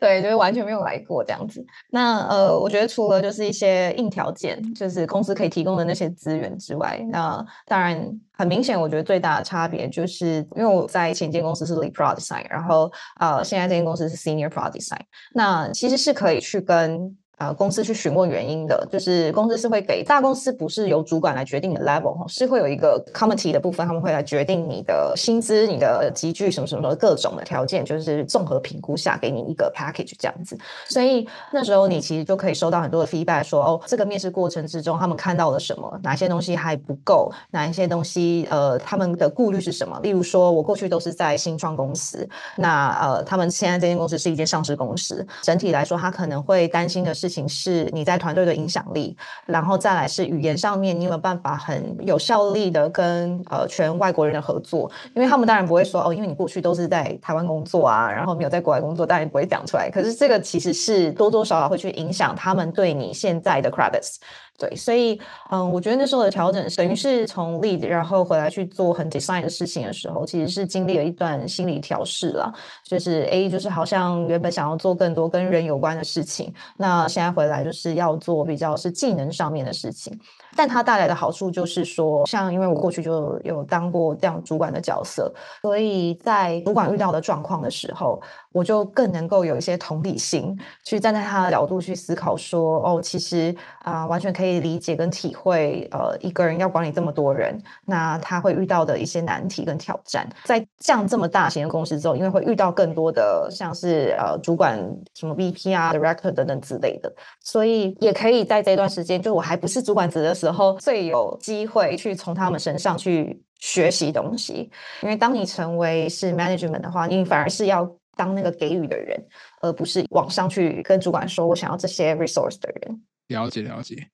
对，就是完全没有来过这样子。那呃，我觉得除了就是一些硬条件，就是公司可以提供的那些资源之外，那当然很明显，我觉得最大的差别就是因为我在前间公司是 Lead Product Design，然后呃，现在这间公司是 Senior Product Design，那其实是可以去跟。呃，公司去询问原因的，就是公司是会给大公司不是由主管来决定的 level 是会有一个 committee 的部分，他们会来决定你的薪资、你的集聚什么什么的各种的条件，就是综合评估下给你一个 package 这样子。所以那时候你其实就可以收到很多的 feedback，说哦，这个面试过程之中他们看到了什么，哪些东西还不够，哪一些东西呃他们的顾虑是什么？例如说我过去都是在新创公司，那呃他们现在这间公司是一间上市公司，整体来说他可能会担心的是。事情是你在团队的影响力，然后再来是语言上面，你有没有办法很有效力的跟呃全外国人的合作？因为他们当然不会说哦，因为你过去都是在台湾工作啊，然后没有在国外工作，当然不会讲出来。可是这个其实是多多少少会去影响他们对你现在的 credits。对，所以嗯，我觉得那时候的调整等于是从 lead，然后回来去做很 design 的事情的时候，其实是经历了一段心理调试了。就是 A，就是好像原本想要做更多跟人有关的事情，那现在回来就是要做比较是技能上面的事情。但它带来的好处就是说，像因为我过去就有当过这样主管的角色，所以在主管遇到的状况的时候，我就更能够有一些同理心，去站在他的角度去思考说，哦，其实啊、完全可以理解跟体会，呃，一个人要管理这么多人，那他会遇到的一些难题跟挑战。在这样这么大型的公司之后，因为会遇到更多的像是呃主管什么 VP 啊、Director 等等之类的，所以也可以在这段时间，就我还不是主管职的时候。最有机会去从他们身上去学习东西，因为当你成为是 management 的话，你反而是要当那个给予的人，而不是往上去跟主管说我想要这些 resource 的人。了解了解。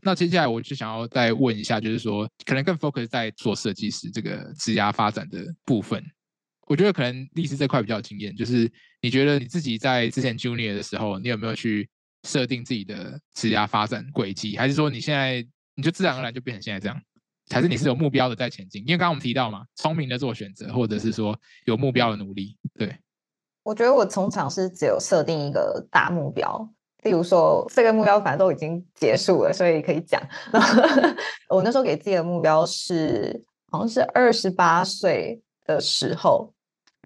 那接下来我就想要再问一下，就是说可能更 focus 在做设计师这个职涯发展的部分。我觉得可能丽丝这块比较有经验，就是你觉得你自己在之前 junior 的时候，你有没有去设定自己的职涯发展轨迹，还是说你现在你就自然而然就变成现在这样？还是你是有目标的在前进？因为刚刚我们提到嘛，聪明的做选择，或者是说有目标的努力。对，我觉得我从场是只有设定一个大目标，例如说这个目标反正都已经结束了，所以可以讲。我那时候给自己的目标是，好像是二十八岁的时候，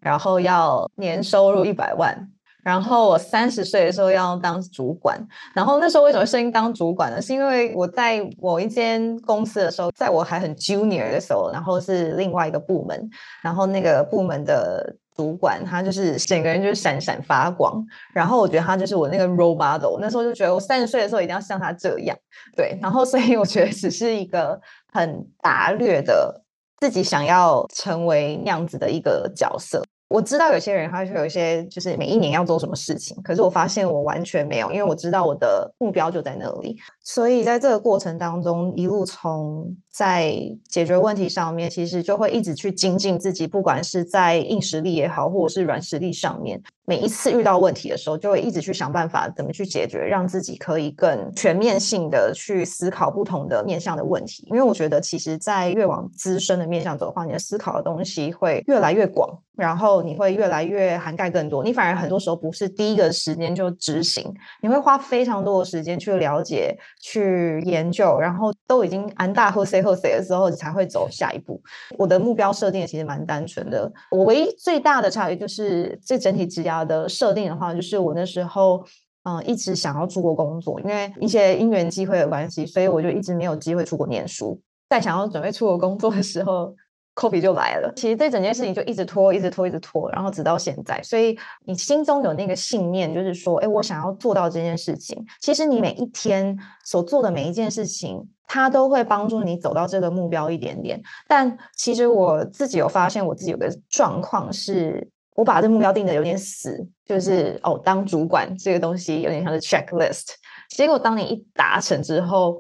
然后要年收入一百万。然后我三十岁的时候要当主管，然后那时候为什么设定当主管呢？是因为我在某一间公司的时候，在我还很 junior 的时候，然后是另外一个部门，然后那个部门的主管他就是整个人就是闪闪发光，然后我觉得他就是我那个 role model，那时候就觉得我三十岁的时候一定要像他这样，对，然后所以我觉得只是一个很大略的自己想要成为那样子的一个角色。我知道有些人他会有一些，就是每一年要做什么事情，可是我发现我完全没有，因为我知道我的目标就在那里，所以在这个过程当中，一路从在解决问题上面，其实就会一直去精进自己，不管是在硬实力也好，或者是软实力上面。每一次遇到问题的时候，就会一直去想办法怎么去解决，让自己可以更全面性的去思考不同的面向的问题。因为我觉得，其实，在越往资深的面向走的话，你的思考的东西会越来越广，然后你会越来越涵盖更多。你反而很多时候不是第一个时间就执行，你会花非常多的时间去了解、去研究，然后都已经安大喝 C 喝 C 的时候，才会走下一步。我的目标设定其实蛮单纯的，我唯一最大的差别就是这整体职涯的设定的话，就是我那时候嗯一直想要出国工作，因为一些因缘机会的关系，所以我就一直没有机会出国念书。在想要准备出国工作的时候，COVID 就来了。其实这整件事情就一直拖，一直拖，一直拖，然后直到现在。所以你心中有那个信念，就是说，哎，我想要做到这件事情。其实你每一天所做的每一件事情，它都会帮助你走到这个目标一点点。但其实我自己有发现，我自己有个状况是。我把这目标定得有点死，就是哦，当主管这个东西有点像是 checklist。结果当你一达成之后，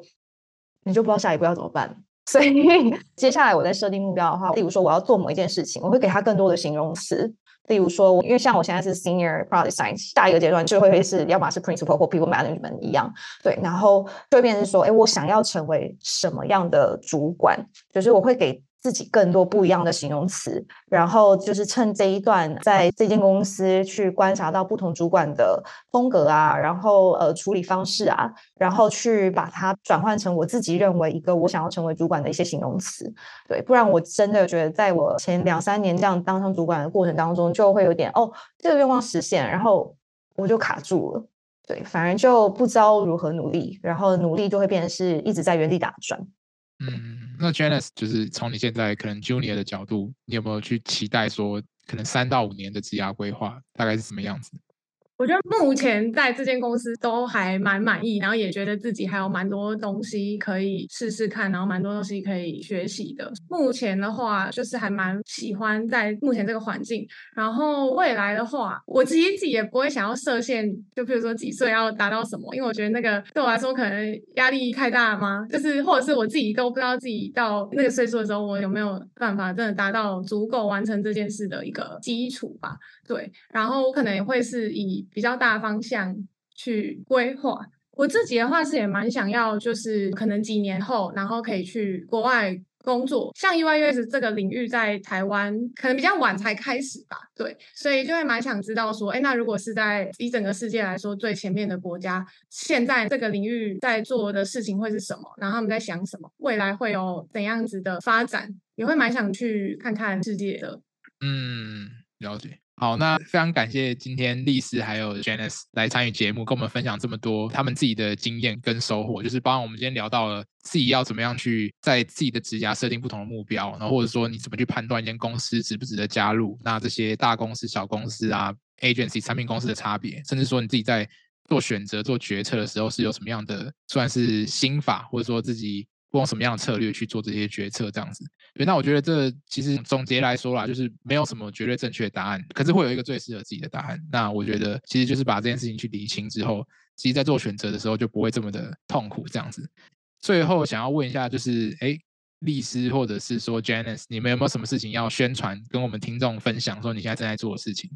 你就不知道下一步要怎么办。所以 接下来我在设定目标的话，例如说我要做某一件事情，我会给他更多的形容词。例如说，因为像我现在是 senior product science，下一个阶段就会是要么是 principal 或 people management 一样。对，然后就会变成说，哎，我想要成为什么样的主管？就是我会给。自己更多不一样的形容词，然后就是趁这一段在这间公司去观察到不同主管的风格啊，然后呃处理方式啊，然后去把它转换成我自己认为一个我想要成为主管的一些形容词。对，不然我真的觉得在我前两三年这样当上主管的过程当中，就会有点哦，这个愿望实现，然后我就卡住了。对，反而就不知道如何努力，然后努力就会变成是一直在原地打转。嗯。那 Janice 就是从你现在可能 Junior 的角度，你有没有去期待说，可能三到五年的职涯规划大概是什么样子？我觉得目前在这间公司都还蛮满意，然后也觉得自己还有蛮多东西可以试试看，然后蛮多东西可以学习的。目前的话，就是还蛮喜欢在目前这个环境。然后未来的话，我其实自己也不会想要设限，就比如说几岁要达到什么，因为我觉得那个对我来说可能压力太大了吗？就是或者是我自己都不知道自己到那个岁数的时候，我有没有办法真的达到足够完成这件事的一个基础吧。对，然后我可能也会是以比较大方向去规划。我自己的话是也蛮想要，就是可能几年后，然后可以去国外工作。像 UI UX 这个领域在台湾可能比较晚才开始吧，对，所以就会蛮想知道说，哎，那如果是在以整个世界来说最前面的国家，现在这个领域在做的事情会是什么？然后他们在想什么？未来会有怎样子的发展？也会蛮想去看看世界的。嗯，了解。好，那非常感谢今天丽丝还有 Janice 来参与节目，跟我们分享这么多他们自己的经验跟收获。就是包括我们今天聊到了自己要怎么样去在自己的职涯设定不同的目标，然后或者说你怎么去判断一间公司值不值得加入，那这些大公司、小公司啊，agency 产品公司的差别，甚至说你自己在做选择、做决策的时候是有什么样的算是心法，或者说自己。用什么样的策略去做这些决策，这样子。对，那我觉得这其实总结来说啦，就是没有什么绝对正确的答案，可是会有一个最适合自己的答案。那我觉得其实就是把这件事情去理清之后，其实在做选择的时候就不会这么的痛苦，这样子。最后想要问一下，就是哎，律师或者是说 Janice，你们有没有什么事情要宣传，跟我们听众分享，说你现在正在做的事情？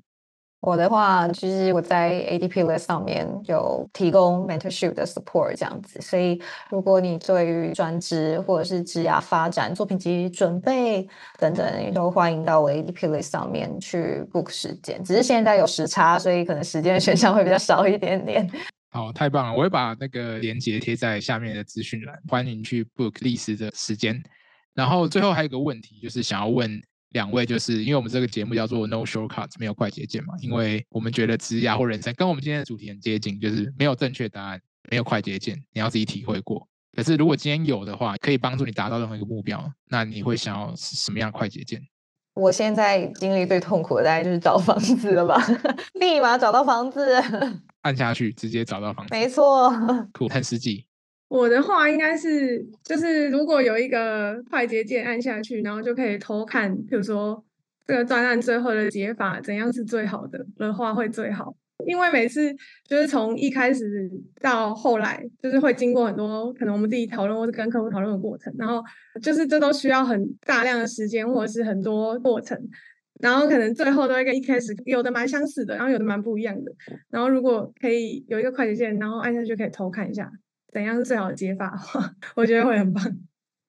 我的话，其实我在 ADP List 上面有提供 mentorship 的 support 这样子，所以如果你对于专职或者是职涯发展、作品集准备等等，都欢迎到我 ADP List 上面去 book 时间。只是现在有时差，所以可能时间的选项会比较少一点点。好，太棒了！我会把那个链接贴在下面的资讯栏，欢迎去 book 历史的时间。然后最后还有一个问题，就是想要问。两位就是因为我们这个节目叫做 No Shortcuts，没有快捷键嘛，因为我们觉得职涯或人生跟我们今天的主题很接近，就是没有正确答案，没有快捷键，你要自己体会过。可是如果今天有的话，可以帮助你达到任何一个目标，那你会想要什么样的快捷键？我现在经历最痛苦的大概就是找房子了吧，立马找到房子，按下去直接找到房子，没错，苦很实际。我的话应该是，就是如果有一个快捷键按下去，然后就可以偷看，比如说这个专案最后的解法怎样是最好的的话会最好。因为每次就是从一开始到后来，就是会经过很多可能我们自己讨论或者跟客户讨论的过程，然后就是这都需要很大量的时间或者是很多过程，然后可能最后都会跟一开始有的蛮相似的，然后有的蛮不一样的。然后如果可以有一个快捷键，然后按下去可以偷看一下。怎样是最好的解法？我觉得会很棒。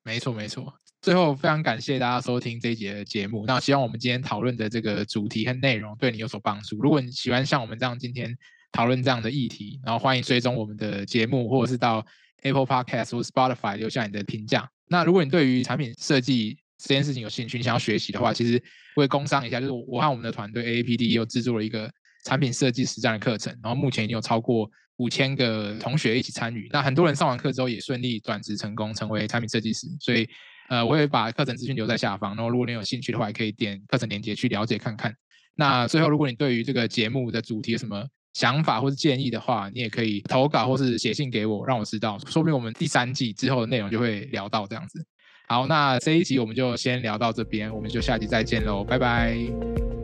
没错，没错。最后，非常感谢大家收听这一节的节目。那希望我们今天讨论的这个主题和内容对你有所帮助。如果你喜欢像我们这样今天讨论这样的议题，然后欢迎追踪我们的节目，或者是到 Apple Podcast 或 Spotify 留下你的评价。那如果你对于产品设计这件事情有兴趣，你想要学习的话，其实会工商一下，就是我和我们的团队 AAPD 又制作了一个产品设计实战的课程，然后目前已经有超过五千个同学一起参与，那很多人上完课之后也顺利转职成功，成为产品设计师。所以，呃，我会把课程资讯留在下方，然后如果你有兴趣的话，也可以点课程链接去了解看看。那最后，如果你对于这个节目的主题有什么想法或是建议的话，你也可以投稿或是写信给我，让我知道，说不定我们第三季之后的内容就会聊到这样子。好，那这一集我们就先聊到这边，我们就下集再见喽，拜拜。